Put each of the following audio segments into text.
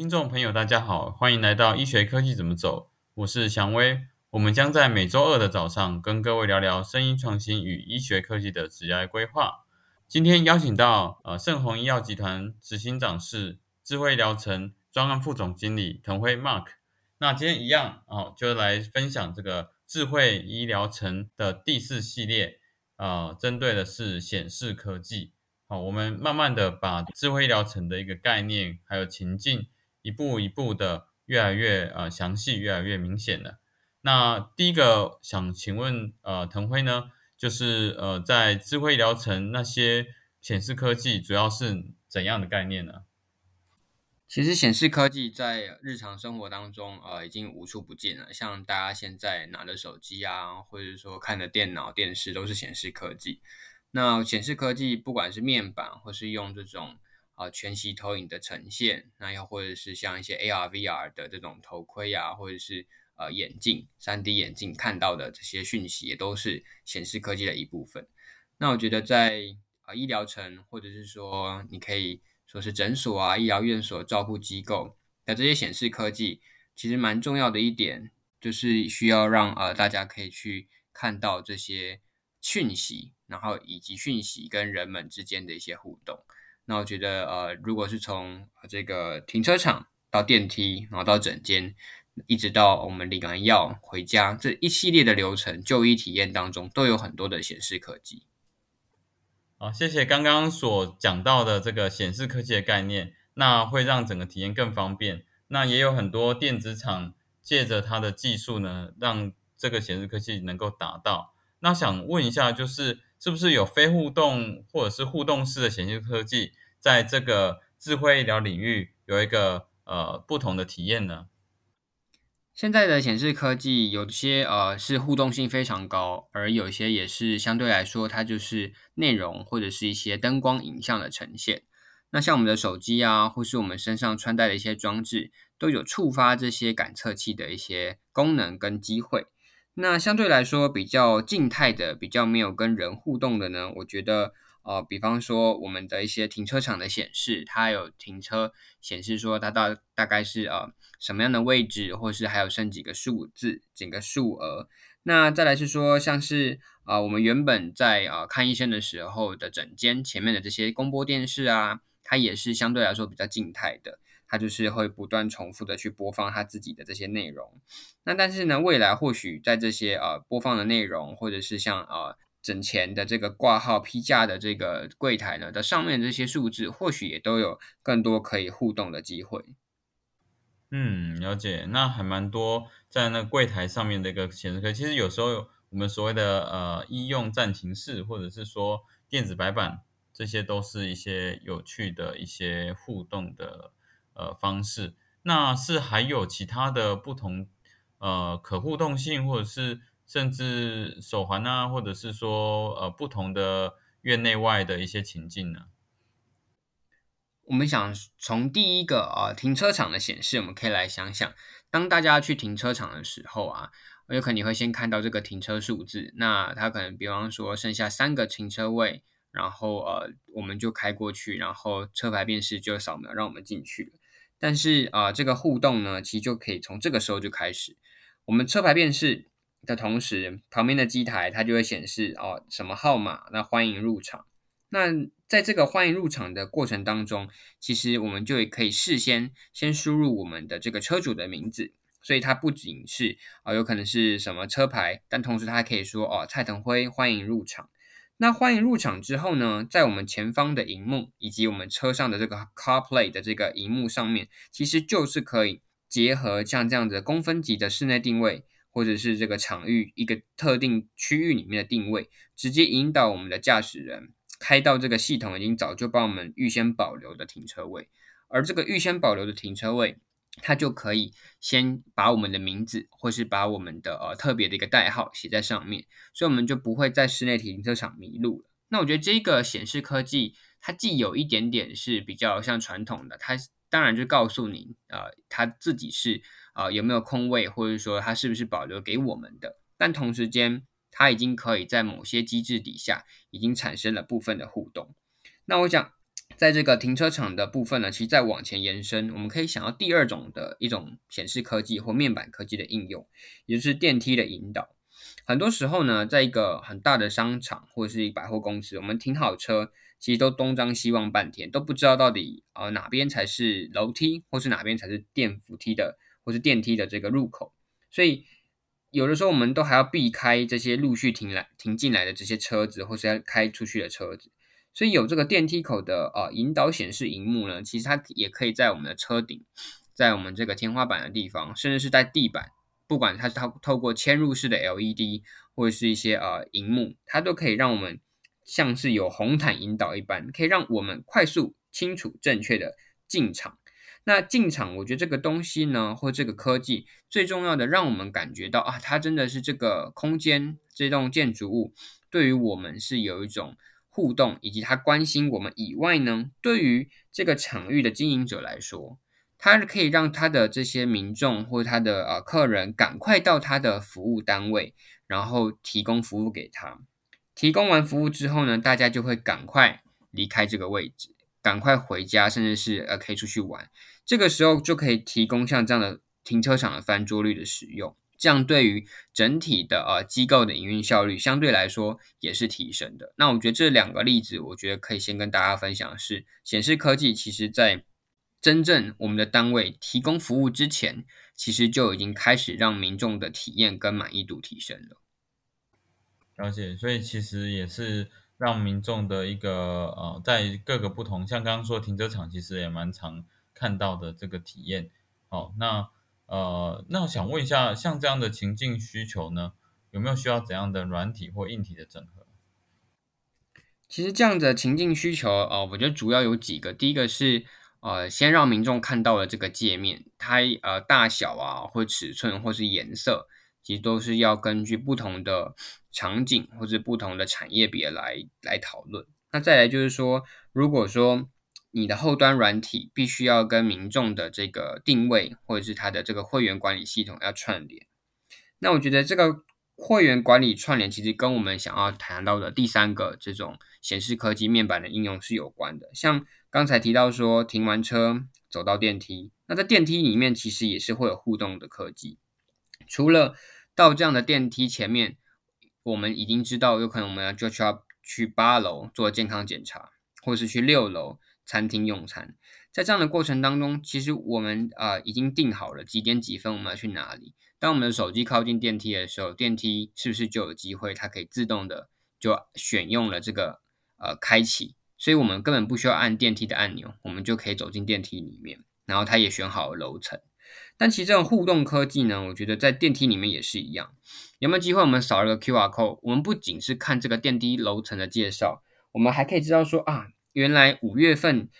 听众朋友，大家好，欢迎来到医学科技怎么走，我是祥威。我们将在每周二的早上跟各位聊聊声音创新与医学科技的职业规划。今天邀请到呃盛虹医药集团执行长是智慧疗程专案副总经理滕辉 Mark。那今天一样哦，就来分享这个智慧医疗城的第四系列，啊，针对的是显示科技。好，我们慢慢的把智慧医疗城的一个概念还有情境，一步一步的越来越呃详细，越来越明显了。那第一个想请问呃腾辉呢，就是呃在智慧疗城那些显示科技主要是怎样的概念呢？其实显示科技在日常生活当中呃已经无处不见了，像大家现在拿的手机啊，或者说看的电脑、电视都是显示科技。那显示科技，不管是面板，或是用这种啊全息投影的呈现，那又或者是像一些 AR、VR 的这种头盔啊，或者是呃眼镜、三 D 眼镜看到的这些讯息，也都是显示科技的一部分。那我觉得在啊医疗城，或者是说你可以说是诊所啊、医疗院所、照护机构的这些显示科技，其实蛮重要的一点，就是需要让呃大家可以去看到这些讯息。然后以及讯息跟人们之间的一些互动，那我觉得呃，如果是从这个停车场到电梯，然后到诊间，一直到我们领完药回家这一系列的流程，就医体验当中都有很多的显示科技。好，谢谢刚刚所讲到的这个显示科技的概念，那会让整个体验更方便。那也有很多电子厂借着它的技术呢，让这个显示科技能够达到。那想问一下，就是。是不是有非互动或者是互动式的显示科技，在这个智慧医疗领域有一个呃不同的体验呢？现在的显示科技有些呃是互动性非常高，而有些也是相对来说它就是内容或者是一些灯光影像的呈现。那像我们的手机啊，或是我们身上穿戴的一些装置，都有触发这些感测器的一些功能跟机会。那相对来说比较静态的、比较没有跟人互动的呢？我觉得，呃，比方说我们的一些停车场的显示，它有停车显示说它到大概是呃什么样的位置，或是还有剩几个数字、整个数额。那再来是说，像是啊，我们原本在啊看医生的时候的诊间前面的这些公播电视啊，它也是相对来说比较静态的。它就是会不断重复的去播放它自己的这些内容，那但是呢，未来或许在这些呃播放的内容，或者是像呃整前的这个挂号批价的这个柜台呢的上面这些数字，或许也都有更多可以互动的机会。嗯，了解，那还蛮多在那柜台上面的一个显示可，其实有时候我们所谓的呃医用暂停室，或者是说电子白板，这些都是一些有趣的一些互动的。呃，方式那是还有其他的不同呃可互动性，或者是甚至手环啊，或者是说呃不同的院内外的一些情境呢？我们想从第一个啊停车场的显示，我们可以来想想，当大家去停车场的时候啊，有可能你会先看到这个停车数字，那它可能比方说剩下三个停车位，然后呃我们就开过去，然后车牌辨识就扫描让我们进去。但是啊，这个互动呢，其实就可以从这个时候就开始。我们车牌辨识的同时，旁边的机台它就会显示哦什么号码，那欢迎入场。那在这个欢迎入场的过程当中，其实我们就可以事先先输入我们的这个车主的名字，所以它不仅是啊有可能是什么车牌，但同时它还可以说哦蔡腾辉欢迎入场。那欢迎入场之后呢，在我们前方的荧幕以及我们车上的这个 CarPlay 的这个荧幕上面，其实就是可以结合像这样子公分级的室内定位，或者是这个场域一个特定区域里面的定位，直接引导我们的驾驶人开到这个系统已经早就帮我们预先保留的停车位，而这个预先保留的停车位。它就可以先把我们的名字，或是把我们的呃特别的一个代号写在上面，所以我们就不会在室内停车场迷路了。那我觉得这个显示科技，它既有一点点是比较像传统的，它当然就告诉你，呃，它自己是啊有没有空位，或者说它是不是保留给我们的，但同时间它已经可以在某些机制底下已经产生了部分的互动。那我想。在这个停车场的部分呢，其实再往前延伸，我们可以想到第二种的一种显示科技或面板科技的应用，也就是电梯的引导。很多时候呢，在一个很大的商场或者是百货公司，我们停好车，其实都东张西望半天，都不知道到底呃哪边才是楼梯，或是哪边才是电扶梯的，或是电梯的这个入口。所以有的时候我们都还要避开这些陆续停来停进来的这些车子，或是要开出去的车子。所以有这个电梯口的呃引导显示荧幕呢，其实它也可以在我们的车顶，在我们这个天花板的地方，甚至是在地板，不管它是透透过嵌入式的 LED 或者是一些呃荧幕，它都可以让我们像是有红毯引导一般，可以让我们快速、清楚、正确的进场。那进场，我觉得这个东西呢，或这个科技最重要的，让我们感觉到啊，它真的是这个空间、这栋建筑物对于我们是有一种。互动以及他关心我们以外呢，对于这个场域的经营者来说，他可以让他的这些民众或他的呃客人赶快到他的服务单位，然后提供服务给他。提供完服务之后呢，大家就会赶快离开这个位置，赶快回家，甚至是呃可以出去玩。这个时候就可以提供像这样的停车场的翻桌率的使用。这样对于整体的呃机构的营运效率相对来说也是提升的。那我觉得这两个例子，我觉得可以先跟大家分享是，显示科技其实在真正我们的单位提供服务之前，其实就已经开始让民众的体验跟满意度提升了。了解，所以其实也是让民众的一个呃，在各个不同，像刚刚说停车场，其实也蛮常看到的这个体验。好，那。呃，那我想问一下，像这样的情境需求呢，有没有需要怎样的软体或硬体的整合？其实这样的情境需求，呃，我觉得主要有几个。第一个是，呃，先让民众看到了这个界面，它呃大小啊，或尺寸，或是颜色，其实都是要根据不同的场景或者不同的产业别来来讨论。那再来就是说，如果说你的后端软体必须要跟民众的这个定位，或者是它的这个会员管理系统要串联。那我觉得这个会员管理串联，其实跟我们想要谈到的第三个这种显示科技面板的应用是有关的。像刚才提到说，停完车走到电梯，那在电梯里面其实也是会有互动的科技。除了到这样的电梯前面，我们已经知道有可能我们要就需要去八楼做健康检查，或是去六楼。餐厅用餐，在这样的过程当中，其实我们啊已经定好了几点几分我们要去哪里。当我们的手机靠近电梯的时候，电梯是不是就有机会它可以自动的就选用了这个呃开启？所以我们根本不需要按电梯的按钮，我们就可以走进电梯里面，然后它也选好了楼层。但其实这种互动科技呢，我觉得在电梯里面也是一样。有没有机会我们扫了个 QR code，我们不仅是看这个电梯楼层的介绍，我们还可以知道说啊。原来五月份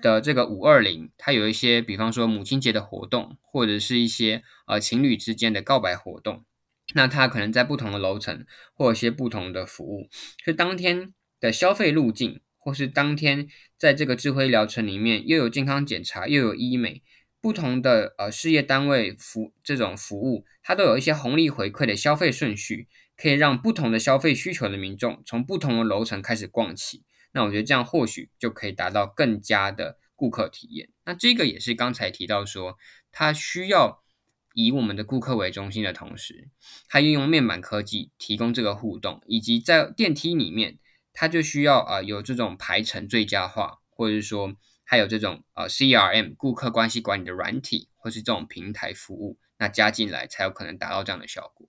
的这个五二零，它有一些，比方说母亲节的活动，或者是一些呃情侣之间的告白活动，那它可能在不同的楼层，或有些不同的服务，是当天的消费路径，或是当天在这个智慧疗程里面，又有健康检查，又有医美，不同的呃事业单位服这种服务，它都有一些红利回馈的消费顺序，可以让不同的消费需求的民众从不同的楼层开始逛起。那我觉得这样或许就可以达到更加的顾客体验。那这个也是刚才提到说，它需要以我们的顾客为中心的同时，它运用面板科技提供这个互动，以及在电梯里面，它就需要啊有这种排程最佳化，或者是说还有这种呃 CRM 顾客关系管理的软体，或是这种平台服务，那加进来才有可能达到这样的效果。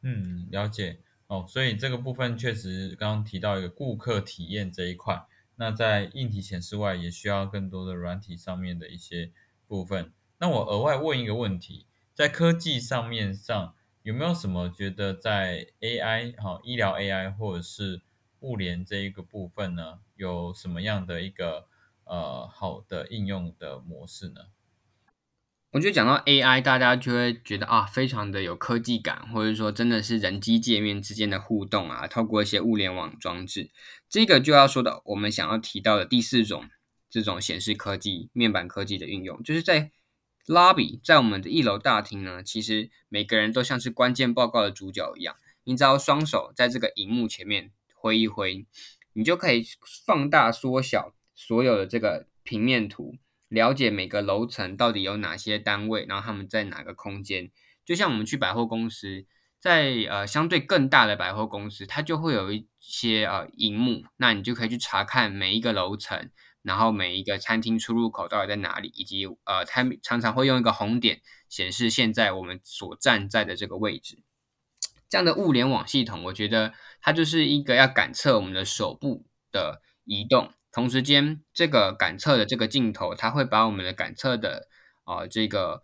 嗯，了解。哦，所以这个部分确实刚刚提到一个顾客体验这一块，那在硬体显示外，也需要更多的软体上面的一些部分。那我额外问一个问题，在科技上面上有没有什么觉得在 AI 哈医疗 AI 或者是物联这一个部分呢，有什么样的一个呃好的应用的模式呢？我觉得讲到 AI，大家就会觉得啊，非常的有科技感，或者说真的是人机界面之间的互动啊，透过一些物联网装置，这个就要说到我们想要提到的第四种这种显示科技、面板科技的运用，就是在 lobby，在我们的一楼大厅呢，其实每个人都像是关键报告的主角一样，你只要双手在这个荧幕前面挥一挥，你就可以放大、缩小。所有的这个平面图，了解每个楼层到底有哪些单位，然后他们在哪个空间。就像我们去百货公司，在呃相对更大的百货公司，它就会有一些呃荧幕，那你就可以去查看每一个楼层，然后每一个餐厅出入口到底在哪里，以及呃它常常会用一个红点显示现在我们所站在的这个位置。这样的物联网系统，我觉得它就是一个要感测我们的手部的移动，同时间这个感测的这个镜头，它会把我们的感测的啊这个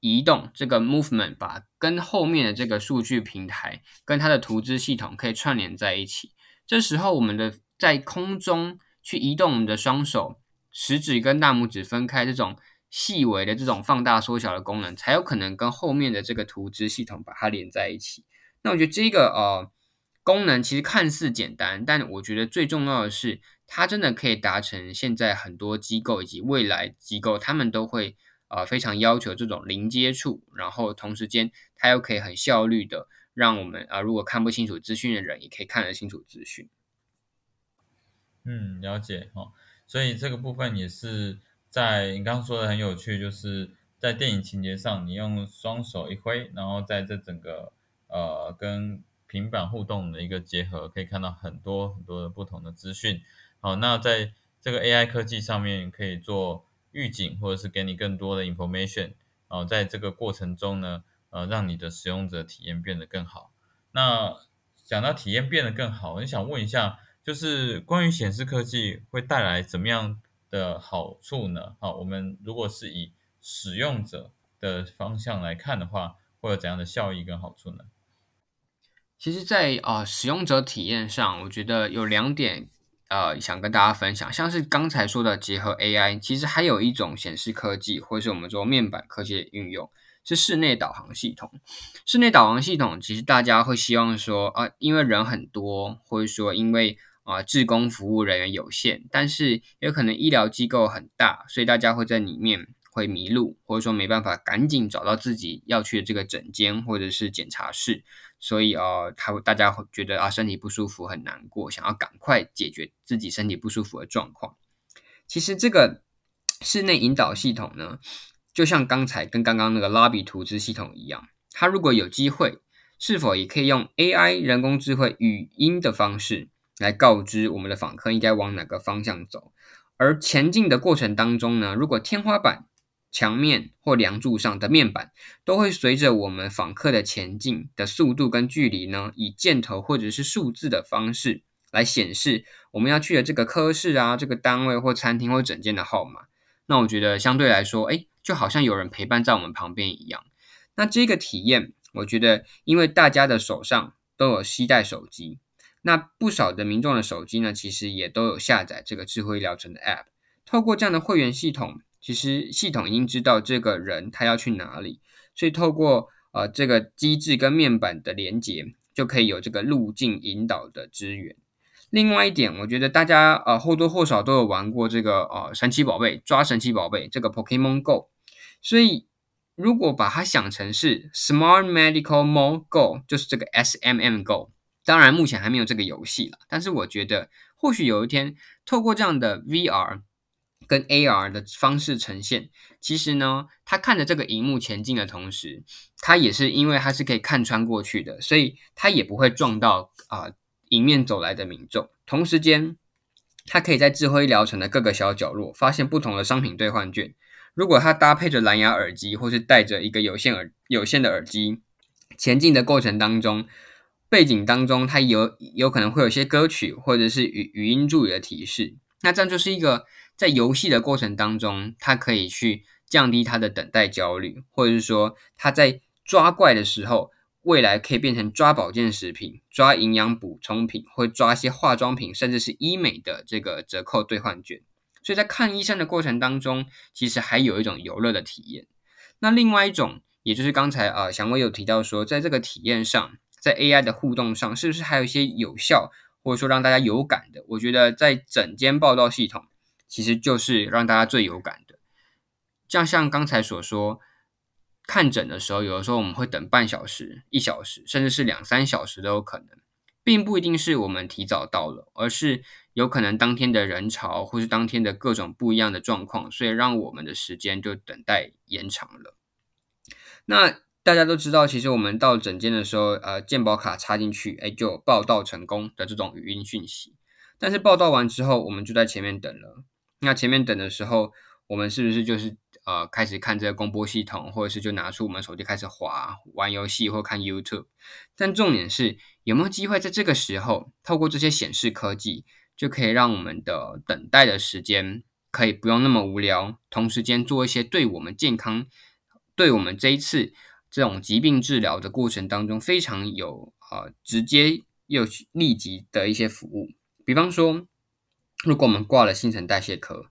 移动这个 movement，把跟后面的这个数据平台跟它的图资系统可以串联在一起。这时候，我们的在空中去移动我们的双手，食指跟大拇指分开这种。细微的这种放大缩小的功能，才有可能跟后面的这个图资系统把它连在一起。那我觉得这个呃功能其实看似简单，但我觉得最重要的是，它真的可以达成现在很多机构以及未来机构他们都会呃非常要求这种零接触，然后同时间它又可以很效率的让我们啊如果看不清楚资讯的人也可以看得清楚资讯。嗯，了解哦。所以这个部分也是。在你刚刚说的很有趣，就是在电影情节上，你用双手一挥，然后在这整个呃跟平板互动的一个结合，可以看到很多很多的不同的资讯。好，那在这个 AI 科技上面，可以做预警，或者是给你更多的 information。哦，在这个过程中呢，呃，让你的使用者体验变得更好。那讲到体验变得更好，我想问一下，就是关于显示科技会带来怎么样？的好处呢？好，我们如果是以使用者的方向来看的话，会有怎样的效益跟好处呢？其实，在啊使用者体验上，我觉得有两点呃想跟大家分享，像是刚才说的结合 AI，其实还有一种显示科技，或是我们说面板科技的运用，是室内导航系统。室内导航系统其实大家会希望说啊，因为人很多，或者说因为啊，志工服务人员有限，但是有可能医疗机构很大，所以大家会在里面会迷路，或者说没办法赶紧找到自己要去的这个诊间或者是检查室，所以啊，他大家会觉得啊身体不舒服很难过，想要赶快解决自己身体不舒服的状况。其实这个室内引导系统呢，就像刚才跟刚刚那个拉比图兹系统一样，它如果有机会，是否也可以用 AI 人工智慧语音的方式？来告知我们的访客应该往哪个方向走，而前进的过程当中呢，如果天花板、墙面或梁柱上的面板都会随着我们访客的前进的速度跟距离呢，以箭头或者是数字的方式来显示我们要去的这个科室啊、这个单位或餐厅或整间的号码，那我觉得相对来说，哎，就好像有人陪伴在我们旁边一样。那这个体验，我觉得因为大家的手上都有携带手机。那不少的民众的手机呢，其实也都有下载这个智慧医疗城的 App。透过这样的会员系统，其实系统已经知道这个人他要去哪里，所以透过呃这个机制跟面板的连接，就可以有这个路径引导的资源。另外一点，我觉得大家呃或多或少都有玩过这个呃神奇宝贝抓神奇宝贝这个 Pokemon Go，所以如果把它想成是 Smart Medical Mall Go，就是这个 SMM Go。当然，目前还没有这个游戏了。但是我觉得，或许有一天，透过这样的 VR 跟 AR 的方式呈现，其实呢，他看着这个荧幕前进的同时，他也是因为他是可以看穿过去的，所以他也不会撞到啊迎面走来的民众。同时间，他可以在智慧医疗城的各个小角落发现不同的商品兑换券。如果他搭配着蓝牙耳机，或是带着一个有线耳有线的耳机，前进的过程当中。背景当中，它有有可能会有些歌曲或者是语语音助理的提示，那这样就是一个在游戏的过程当中，他可以去降低他的等待焦虑，或者是说他在抓怪的时候，未来可以变成抓保健食品、抓营养补充品，或抓一些化妆品，甚至是医美的这个折扣兑换券。所以在看医生的过程当中，其实还有一种游乐的体验。那另外一种，也就是刚才啊祥威有提到说，在这个体验上。在 AI 的互动上，是不是还有一些有效，或者说让大家有感的？我觉得在整间报道系统，其实就是让大家最有感的。像像刚才所说，看诊的时候，有的时候我们会等半小时、一小时，甚至是两三小时都有可能，并不一定是我们提早到了，而是有可能当天的人潮或是当天的各种不一样的状况，所以让我们的时间就等待延长了。那大家都知道，其实我们到诊间的时候，呃，健保卡插进去，哎，就有报到成功的这种语音讯息。但是报到完之后，我们就在前面等了。那前面等的时候，我们是不是就是呃开始看这个公播系统，或者是就拿出我们手机开始滑玩游戏或看 YouTube？但重点是有没有机会在这个时候，透过这些显示科技，就可以让我们的等待的时间可以不用那么无聊，同时间做一些对我们健康、对我们这一次。这种疾病治疗的过程当中，非常有呃直接又立即的一些服务。比方说，如果我们挂了新陈代谢科，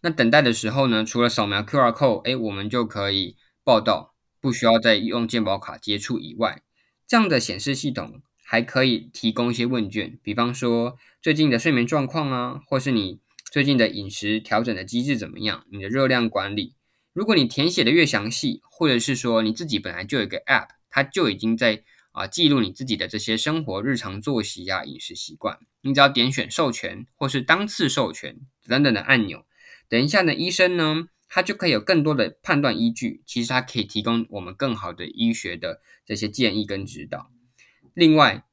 那等待的时候呢，除了扫描 QR code，哎，我们就可以报到，不需要再用健保卡接触以外，这样的显示系统还可以提供一些问卷，比方说最近的睡眠状况啊，或是你最近的饮食调整的机制怎么样，你的热量管理。如果你填写的越详细，或者是说你自己本来就有一个 App，它就已经在啊记录你自己的这些生活日常作息呀、饮食习惯，你只要点选授权或是当次授权等等的按钮，等一下呢，医生呢他就可以有更多的判断依据，其实他可以提供我们更好的医学的这些建议跟指导。另外。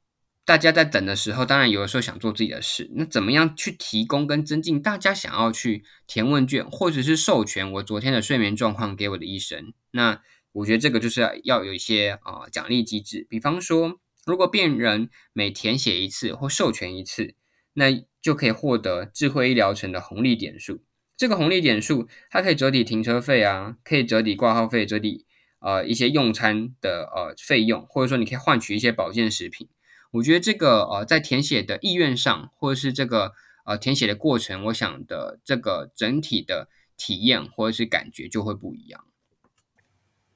大家在等的时候，当然有的时候想做自己的事。那怎么样去提供跟增进大家想要去填问卷，或者是授权我昨天的睡眠状况给我的医生？那我觉得这个就是要有一些啊奖励机制。比方说，如果病人每填写一次或授权一次，那就可以获得智慧医疗城的红利点数。这个红利点数它可以折抵停车费啊，可以折抵挂号费，折抵呃一些用餐的呃费用，或者说你可以换取一些保健食品。我觉得这个呃，在填写的意愿上，或者是这个呃填写的过程，我想的这个整体的体验或者是感觉就会不一样。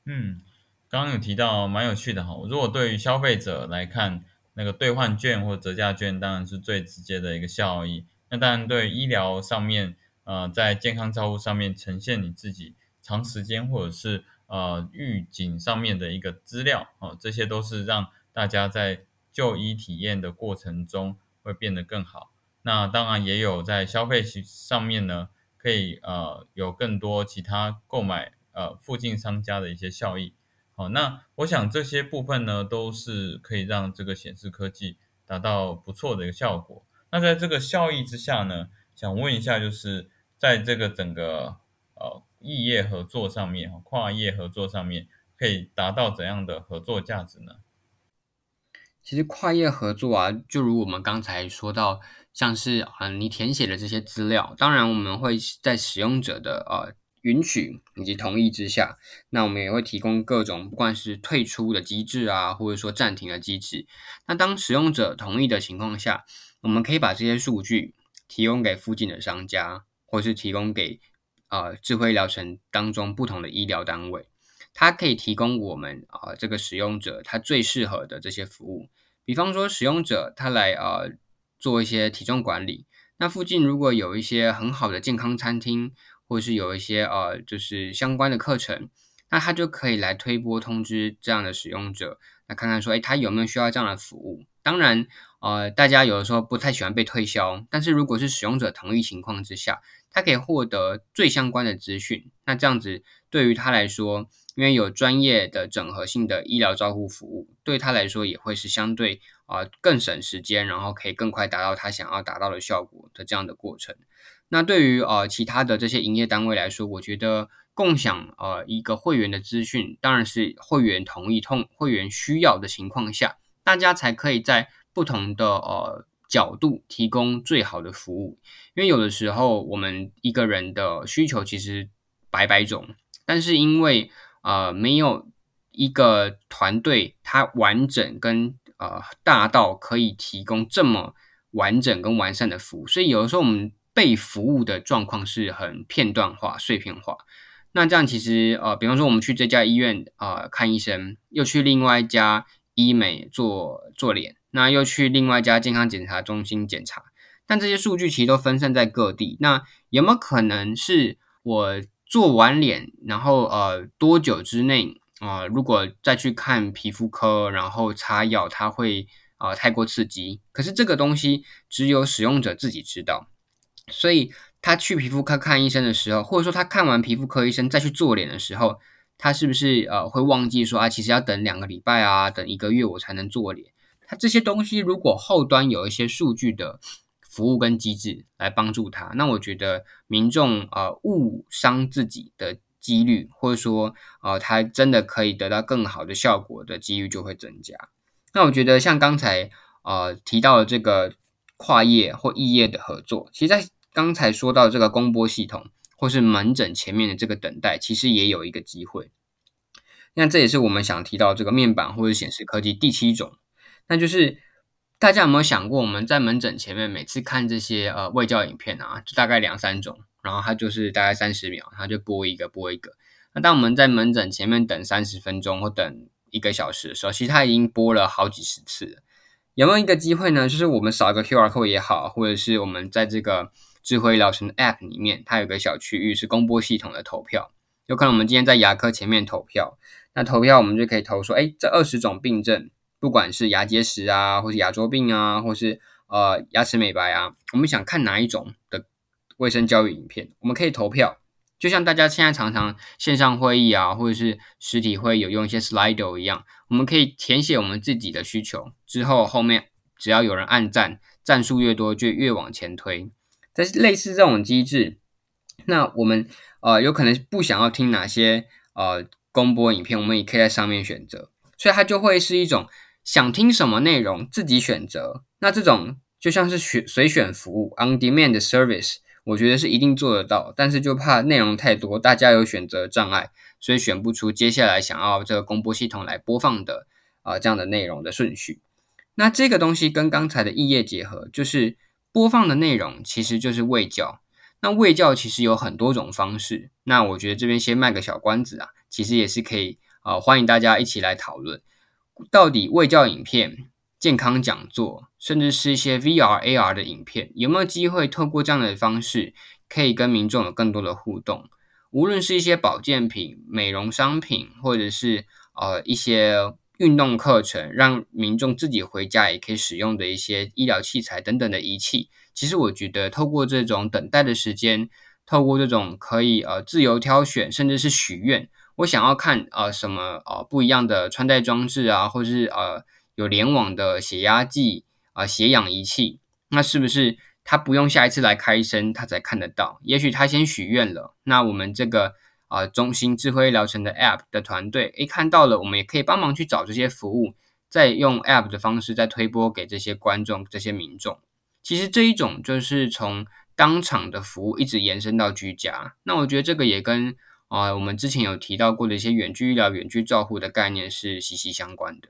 嗯，刚刚有提到蛮有趣的哈。如果对于消费者来看，那个兑换券或折价券当然是最直接的一个效益。那当然对医疗上面，呃，在健康照护上面呈现你自己长时间或者是呃预警上面的一个资料哦，这些都是让大家在。就医体验的过程中会变得更好。那当然也有在消费上面呢，可以呃有更多其他购买呃附近商家的一些效益。好，那我想这些部分呢都是可以让这个显示科技达到不错的一个效果。那在这个效益之下呢，想问一下，就是在这个整个呃异业合作上面，跨业合作上面，可以达到怎样的合作价值呢？其实跨业合作啊，就如我们刚才说到，像是啊你填写的这些资料，当然我们会在使用者的呃允许以及同意之下，那我们也会提供各种不管是退出的机制啊，或者说暂停的机制。那当使用者同意的情况下，我们可以把这些数据提供给附近的商家，或是提供给呃智慧疗程当中不同的医疗单位。它可以提供我们啊这个使用者他最适合的这些服务，比方说使用者他来呃做一些体重管理，那附近如果有一些很好的健康餐厅，或者是有一些呃就是相关的课程，那他就可以来推播通知这样的使用者，那看看说哎他有没有需要这样的服务。当然呃大家有的时候不太喜欢被推销，但是如果是使用者同意情况之下，他可以获得最相关的资讯，那这样子对于他来说。因为有专业的整合性的医疗照护服务，对他来说也会是相对啊更省时间，然后可以更快达到他想要达到的效果的这样的过程。那对于呃其他的这些营业单位来说，我觉得共享呃一个会员的资讯，当然是会员同意、通会员需要的情况下，大家才可以在不同的呃角度提供最好的服务。因为有的时候我们一个人的需求其实百百种，但是因为呃，没有一个团队，它完整跟呃大到可以提供这么完整跟完善的服务，所以有的时候我们被服务的状况是很片段化、碎片化。那这样其实呃，比方说我们去这家医院啊看医生，又去另外一家医美做做脸，那又去另外一家健康检查中心检查，但这些数据其实都分散在各地。那有没有可能是我？做完脸，然后呃多久之内啊？如果再去看皮肤科，然后擦药，它会啊太过刺激。可是这个东西只有使用者自己知道，所以他去皮肤科看医生的时候，或者说他看完皮肤科医生再去做脸的时候，他是不是呃会忘记说啊，其实要等两个礼拜啊，等一个月我才能做脸？他这些东西如果后端有一些数据的服务跟机制来帮助他，那我觉得民众呃误伤自己的几率，或者说呃他真的可以得到更好的效果的几率就会增加。那我觉得像刚才呃提到的这个跨业或异业的合作，其实在刚才说到这个公播系统或是门诊前面的这个等待，其实也有一个机会。那这也是我们想提到这个面板或者显示科技第七种。那就是大家有没有想过，我们在门诊前面每次看这些呃卫教影片啊，就大概两三种，然后它就是大概三十秒，它就播一个播一个。那当我们在门诊前面等三十分钟或等一个小时的时候，其实它已经播了好几十次了。有没有一个机会呢？就是我们扫一个 QR code 也好，或者是我们在这个智慧疗程 App 里面，它有个小区域是公播系统的投票。有可能我们今天在牙科前面投票，那投票我们就可以投说，哎，这二十种病症。不管是牙结石啊，或是牙周病啊，或是呃牙齿美白啊，我们想看哪一种的卫生教育影片，我们可以投票。就像大家现在常常线上会议啊，或者是实体会有用一些 Slido 一样，我们可以填写我们自己的需求，之后后面只要有人按赞，赞数越多就越往前推。但是类似这种机制，那我们呃有可能不想要听哪些呃公播影片，我们也可以在上面选择，所以它就会是一种。想听什么内容自己选择，那这种就像是选随选服务 （on demand service），我觉得是一定做得到，但是就怕内容太多，大家有选择障碍，所以选不出接下来想要这个公播系统来播放的啊这样的内容的顺序。那这个东西跟刚才的异业结合，就是播放的内容其实就是喂教。那喂教其实有很多种方式，那我觉得这边先卖个小关子啊，其实也是可以啊，欢迎大家一起来讨论。到底卫教影片、健康讲座，甚至是一些 VR、AR 的影片，有没有机会透过这样的方式，可以跟民众有更多的互动？无论是一些保健品、美容商品，或者是呃一些运动课程，让民众自己回家也可以使用的一些医疗器材等等的仪器，其实我觉得透过这种等待的时间，透过这种可以呃自由挑选，甚至是许愿。我想要看呃什么呃不一样的穿戴装置啊，或者是呃有联网的血压计啊血氧仪器，那是不是他不用下一次来开医生他才看得到？也许他先许愿了，那我们这个啊中心智慧疗程的 App 的团队诶看到了，我们也可以帮忙去找这些服务，再用 App 的方式再推播给这些观众、这些民众。其实这一种就是从当场的服务一直延伸到居家，那我觉得这个也跟。啊，我们之前有提到过的一些远距医疗、远距照护的概念是息息相关的。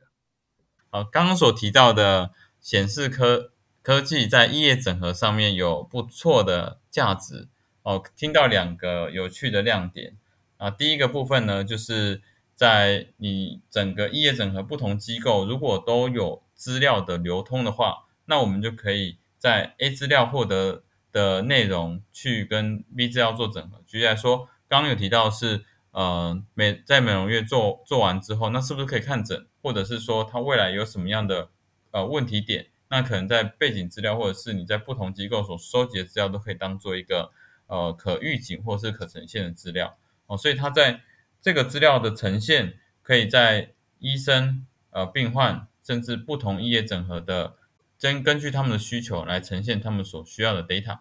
呃，刚刚所提到的显示科科技在医业整合上面有不错的价值哦。听到两个有趣的亮点啊，第一个部分呢，就是在你整个医业整合不同机构如果都有资料的流通的话，那我们就可以在 A 资料获得的内容去跟 B 资料做整合。举例来说。刚刚有提到是，呃，美在美容院做做完之后，那是不是可以看诊，或者是说他未来有什么样的呃问题点？那可能在背景资料，或者是你在不同机构所收集的资料，都可以当做一个呃可预警或是可呈现的资料哦。所以它在这个资料的呈现，可以在医生、呃病患，甚至不同医业整合的，根根据他们的需求来呈现他们所需要的 data。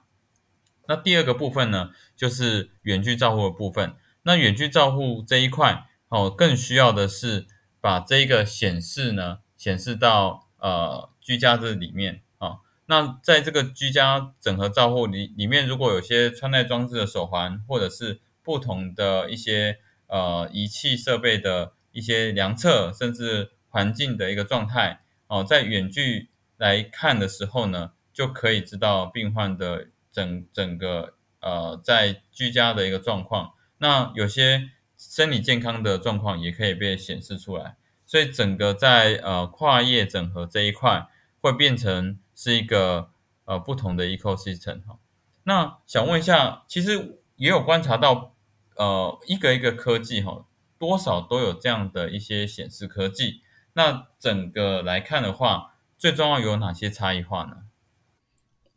那第二个部分呢，就是远距照护的部分。那远距照护这一块，哦，更需要的是把这个显示呢，显示到呃居家这里面啊。那在这个居家整合照护里里面，如果有些穿戴装置的手环，或者是不同的一些呃仪器设备的一些量测，甚至环境的一个状态，哦，在远距来看的时候呢，就可以知道病患的。整整个呃，在居家的一个状况，那有些生理健康的状况也可以被显示出来，所以整个在呃跨业整合这一块会变成是一个呃不同的 ecosystem 哈。那想问一下，其实也有观察到呃一个一个科技哈，多少都有这样的一些显示科技。那整个来看的话，最重要有哪些差异化呢？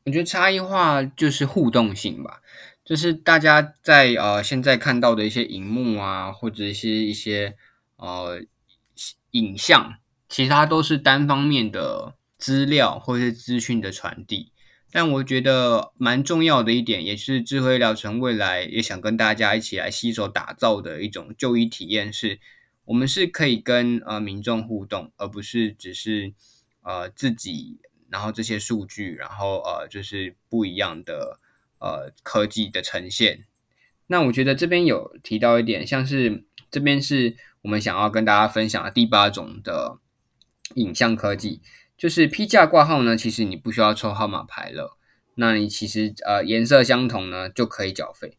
我觉得差异化就是互动性吧，就是大家在呃现在看到的一些荧幕啊，或者一些一些呃影像，其他都是单方面的资料或者是资讯的传递。但我觉得蛮重要的一点，也是智慧疗程未来也想跟大家一起来携手打造的一种就医体验，是我们是可以跟呃民众互动，而不是只是呃自己。然后这些数据，然后呃，就是不一样的呃科技的呈现。那我觉得这边有提到一点，像是这边是我们想要跟大家分享的第八种的影像科技，就是批价挂号呢，其实你不需要抽号码牌了，那你其实呃颜色相同呢就可以缴费。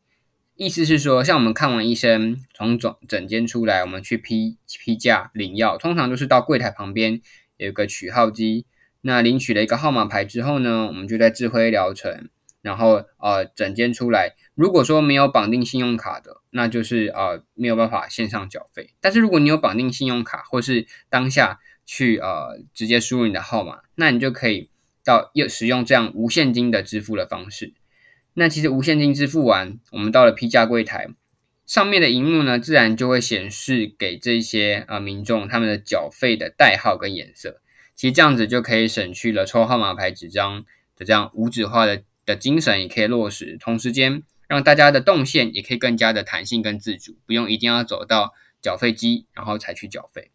意思是说，像我们看完医生从诊诊间出来，我们去批批价领药，通常都是到柜台旁边有一个取号机。那领取了一个号码牌之后呢，我们就在智慧疗程，然后呃整间出来。如果说没有绑定信用卡的，那就是呃没有办法线上缴费。但是如果你有绑定信用卡，或是当下去呃直接输入你的号码，那你就可以到又使用这样无现金的支付的方式。那其实无现金支付完，我们到了批价柜台上面的荧幕呢，自然就会显示给这些呃民众他们的缴费的代号跟颜色。其实这样子就可以省去了抽号码牌纸张的这样无纸化的的精神，也可以落实。同时间，让大家的动线也可以更加的弹性跟自主，不用一定要走到缴费机然后才去缴费。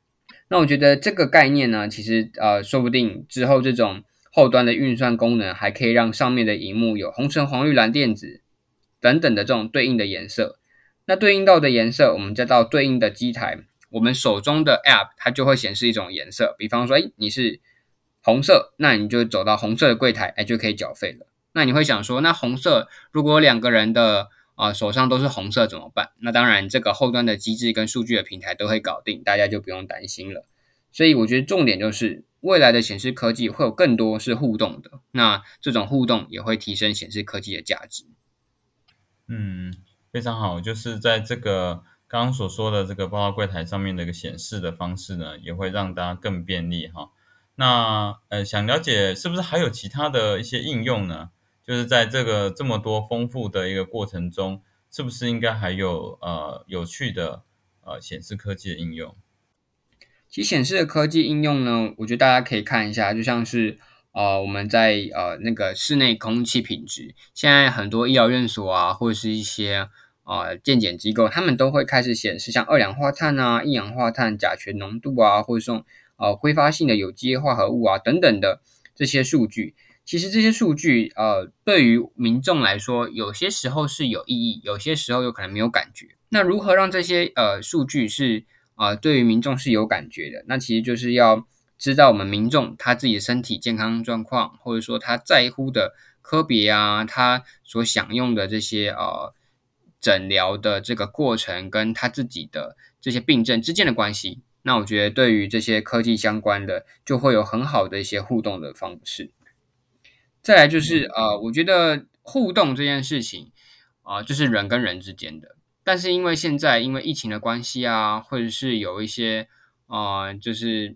那我觉得这个概念呢，其实呃，说不定之后这种后端的运算功能，还可以让上面的荧幕有红橙黄绿蓝靛紫等等的这种对应的颜色。那对应到的颜色，我们再到对应的机台。我们手中的 App 它就会显示一种颜色，比方说，哎，你是红色，那你就走到红色的柜台，哎，就可以缴费了。那你会想说，那红色如果两个人的啊手上都是红色怎么办？那当然，这个后端的机制跟数据的平台都会搞定，大家就不用担心了。所以我觉得重点就是未来的显示科技会有更多是互动的，那这种互动也会提升显示科技的价值。嗯，非常好，就是在这个。刚刚所说的这个报告柜台上面的一个显示的方式呢，也会让大家更便利哈。那呃，想了解是不是还有其他的一些应用呢？就是在这个这么多丰富的一个过程中，是不是应该还有呃有趣的呃显示科技的应用？其实显示的科技应用呢，我觉得大家可以看一下，就像是呃我们在呃那个室内空气品质，现在很多医疗院所啊，或者是一些。啊，健检机构他们都会开始显示像二氧化碳啊、一氧化碳、甲醛浓度啊，或者说呃挥发性的有机化合物啊等等的这些数据。其实这些数据呃对于民众来说，有些时候是有意义，有些时候有可能没有感觉。那如何让这些呃数据是啊对于民众是有感觉的？那其实就是要知道我们民众他自己的身体健康状况，或者说他在乎的科别啊，他所享用的这些呃。诊疗的这个过程跟他自己的这些病症之间的关系，那我觉得对于这些科技相关的，就会有很好的一些互动的方式。再来就是呃，我觉得互动这件事情啊，就是人跟人之间的。但是因为现在因为疫情的关系啊，或者是有一些啊，就是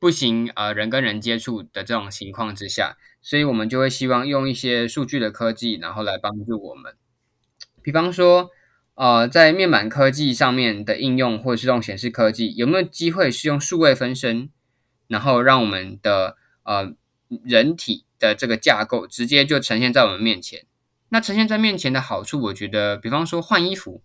不行呃人跟人接触的这种情况之下，所以我们就会希望用一些数据的科技，然后来帮助我们。比方说，呃，在面板科技上面的应用，或者是这种显示科技，有没有机会是用数位分身，然后让我们的呃人体的这个架构直接就呈现在我们面前？那呈现在面前的好处，我觉得，比方说换衣服，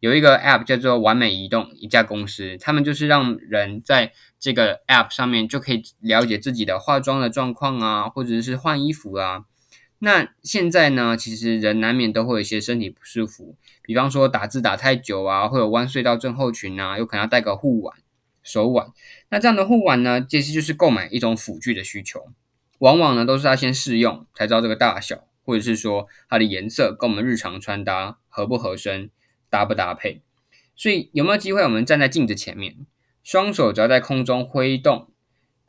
有一个 App 叫做完美移动，一家公司，他们就是让人在这个 App 上面就可以了解自己的化妆的状况啊，或者是换衣服啊。那现在呢，其实人难免都会有一些身体不舒服，比方说打字打太久啊，会有弯隧道症候群啊，有可能要戴个护腕、手腕。那这样的护腕呢，其实就是购买一种辅具的需求，往往呢都是要先试用才知道这个大小，或者是说它的颜色跟我们日常穿搭合不合身、搭不搭配。所以有没有机会，我们站在镜子前面，双手只要在空中挥动、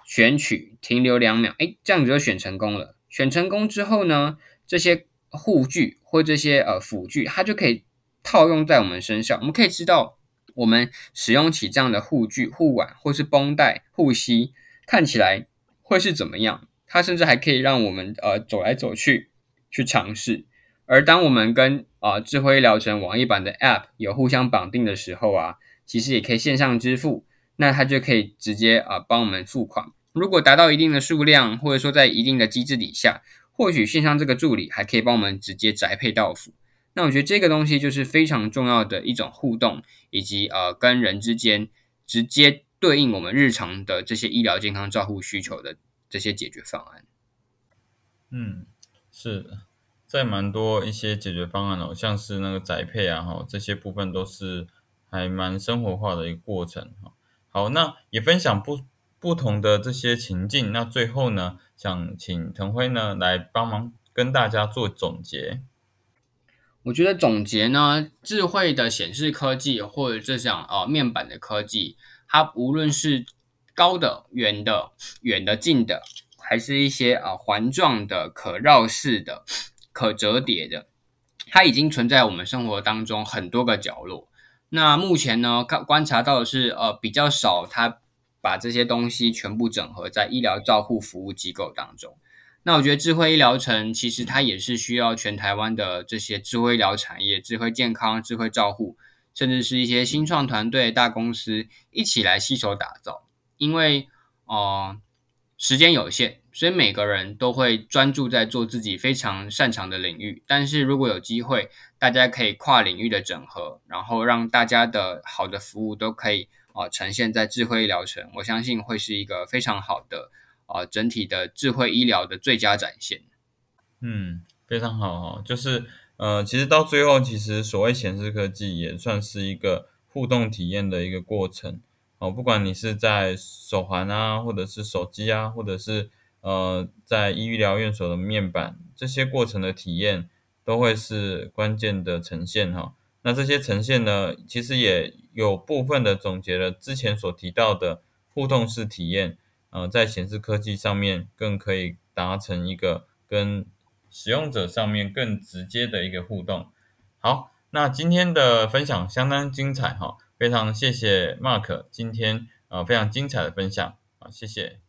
选取、停留两秒，哎，这样子就选成功了。选成功之后呢，这些护具或这些呃辅具，它就可以套用在我们身上。我们可以知道，我们使用起这样的护具、护腕或是绷带、护膝，看起来会是怎么样？它甚至还可以让我们呃走来走去去尝试。而当我们跟啊智慧医疗城网页版的 App 有互相绑定的时候啊，其实也可以线上支付，那它就可以直接啊帮我们付款。如果达到一定的数量，或者说在一定的机制底下，或许线上这个助理还可以帮我们直接宅配到付。那我觉得这个东西就是非常重要的一种互动，以及呃跟人之间直接对应我们日常的这些医疗健康照护需求的这些解决方案。嗯，是的，在蛮多一些解决方案哦，像是那个宅配啊，哈，这些部分都是还蛮生活化的一个过程哈。好，那也分享不不同的这些情境。那最后呢，想请腾辉呢来帮忙跟大家做总结。我觉得总结呢，智慧的显示科技或者这项呃面板的科技，它无论是高的、远的、远的、近的，还是一些啊环状的、可绕式的、可折叠的，它已经存在我们生活当中很多个角落。那目前呢，看观察到的是，呃，比较少，它把这些东西全部整合在医疗照护服务机构当中。那我觉得智慧医疗城其实它也是需要全台湾的这些智慧医疗产业、智慧健康、智慧照护，甚至是一些新创团队、大公司一起来携手打造。因为呃时间有限，所以每个人都会专注在做自己非常擅长的领域。但是如果有机会，大家可以跨领域的整合，然后让大家的好的服务都可以啊呈现在智慧医疗城，我相信会是一个非常好的。啊，整体的智慧医疗的最佳展现。嗯，非常好哈，就是呃，其实到最后，其实所谓显示科技也算是一个互动体验的一个过程。哦，不管你是在手环啊，或者是手机啊，或者是呃，在医疗院所的面板，这些过程的体验都会是关键的呈现哈。那这些呈现呢，其实也有部分的总结了之前所提到的互动式体验。呃，在显示科技上面更可以达成一个跟使用者上面更直接的一个互动。好，那今天的分享相当精彩哈，非常谢谢 Mark 今天呃非常精彩的分享啊，谢谢。